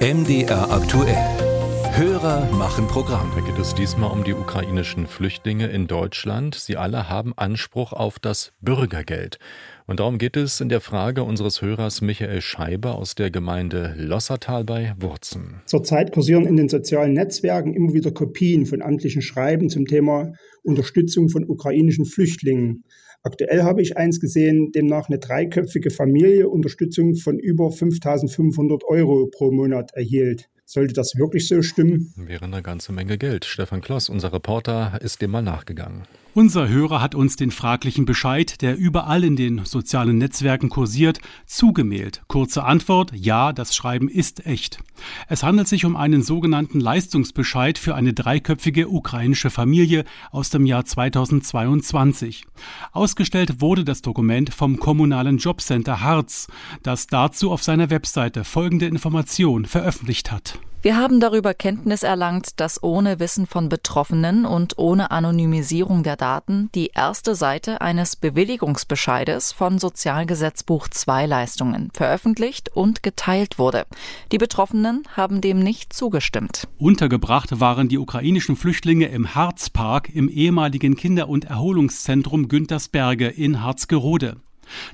MDR aktuell. Hörer machen Programm. Da geht es diesmal um die ukrainischen Flüchtlinge in Deutschland. Sie alle haben Anspruch auf das Bürgergeld. Und darum geht es in der Frage unseres Hörers Michael Scheiber aus der Gemeinde Lossertal bei Wurzen. Zurzeit kursieren in den sozialen Netzwerken immer wieder Kopien von amtlichen Schreiben zum Thema Unterstützung von ukrainischen Flüchtlingen. Aktuell habe ich eins gesehen, demnach eine dreiköpfige Familie Unterstützung von über 5500 Euro pro Monat erhielt. Sollte das wirklich so stimmen? Wäre eine ganze Menge Geld. Stefan Kloss, unser Reporter, ist dem mal nachgegangen. Unser Hörer hat uns den fraglichen Bescheid, der überall in den sozialen Netzwerken kursiert, zugemailt. Kurze Antwort, ja, das Schreiben ist echt. Es handelt sich um einen sogenannten Leistungsbescheid für eine dreiköpfige ukrainische Familie aus dem Jahr 2022. Ausgestellt wurde das Dokument vom kommunalen Jobcenter Harz, das dazu auf seiner Webseite folgende Information veröffentlicht hat. Wir haben darüber Kenntnis erlangt, dass ohne Wissen von Betroffenen und ohne Anonymisierung der Daten die erste Seite eines Bewilligungsbescheides von Sozialgesetzbuch 2 Leistungen veröffentlicht und geteilt wurde. Die Betroffenen haben dem nicht zugestimmt. Untergebracht waren die ukrainischen Flüchtlinge im Harzpark im ehemaligen Kinder- und Erholungszentrum Güntersberge in Harzgerode.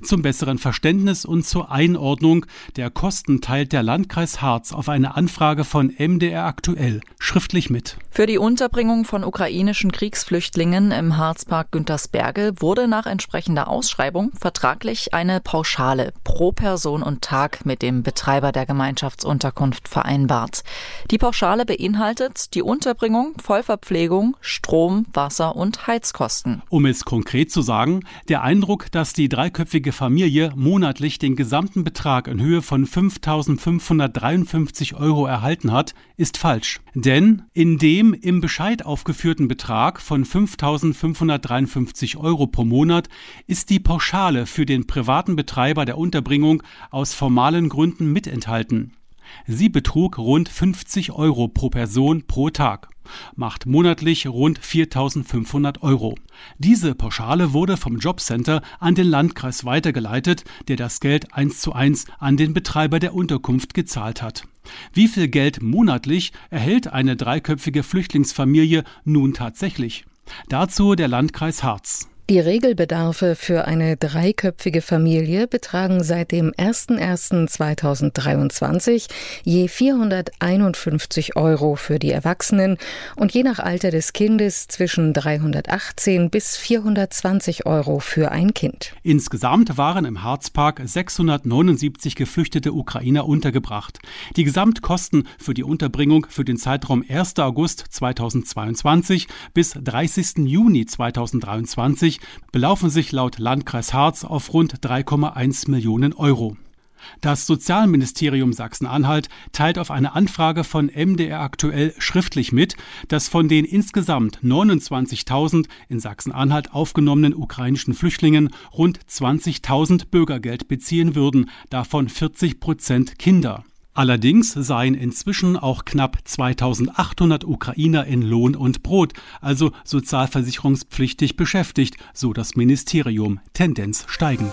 Zum besseren Verständnis und zur Einordnung der Kosten teilt der Landkreis Harz auf eine Anfrage von MDR aktuell schriftlich mit. Für die Unterbringung von ukrainischen Kriegsflüchtlingen im Harzpark Güntersberge wurde nach entsprechender Ausschreibung vertraglich eine Pauschale pro Person und Tag mit dem Betreiber der Gemeinschaftsunterkunft vereinbart. Die Pauschale beinhaltet die Unterbringung, Vollverpflegung, Strom, Wasser und Heizkosten. Um es konkret zu sagen, der Eindruck, dass die dreiköpfige Familie monatlich den gesamten Betrag in Höhe von 5.553 Euro erhalten hat, ist falsch. Denn in dem im Bescheid aufgeführten Betrag von 5.553 Euro pro Monat ist die Pauschale für den privaten Betreiber der Unterbringung aus formalen Gründen mit enthalten. Sie betrug rund 50 Euro pro Person pro Tag macht monatlich rund 4.500 Euro. Diese Pauschale wurde vom Jobcenter an den Landkreis weitergeleitet, der das Geld eins zu eins an den Betreiber der Unterkunft gezahlt hat. Wie viel Geld monatlich erhält eine dreiköpfige Flüchtlingsfamilie nun tatsächlich? Dazu der Landkreis Harz. Die Regelbedarfe für eine dreiköpfige Familie betragen seit dem 01.01.2023 je 451 Euro für die Erwachsenen und je nach Alter des Kindes zwischen 318 bis 420 Euro für ein Kind. Insgesamt waren im Harzpark 679 geflüchtete Ukrainer untergebracht. Die Gesamtkosten für die Unterbringung für den Zeitraum 1. August 2022 bis 30. Juni 2023 belaufen sich laut Landkreis Harz auf rund 3,1 Millionen Euro. Das Sozialministerium Sachsen-Anhalt teilt auf eine Anfrage von MDR aktuell schriftlich mit, dass von den insgesamt 29.000 in Sachsen-Anhalt aufgenommenen ukrainischen Flüchtlingen rund 20.000 Bürgergeld beziehen würden, davon 40 Prozent Kinder. Allerdings seien inzwischen auch knapp 2800 Ukrainer in Lohn und Brot, also sozialversicherungspflichtig beschäftigt, so das Ministerium, Tendenz steigend.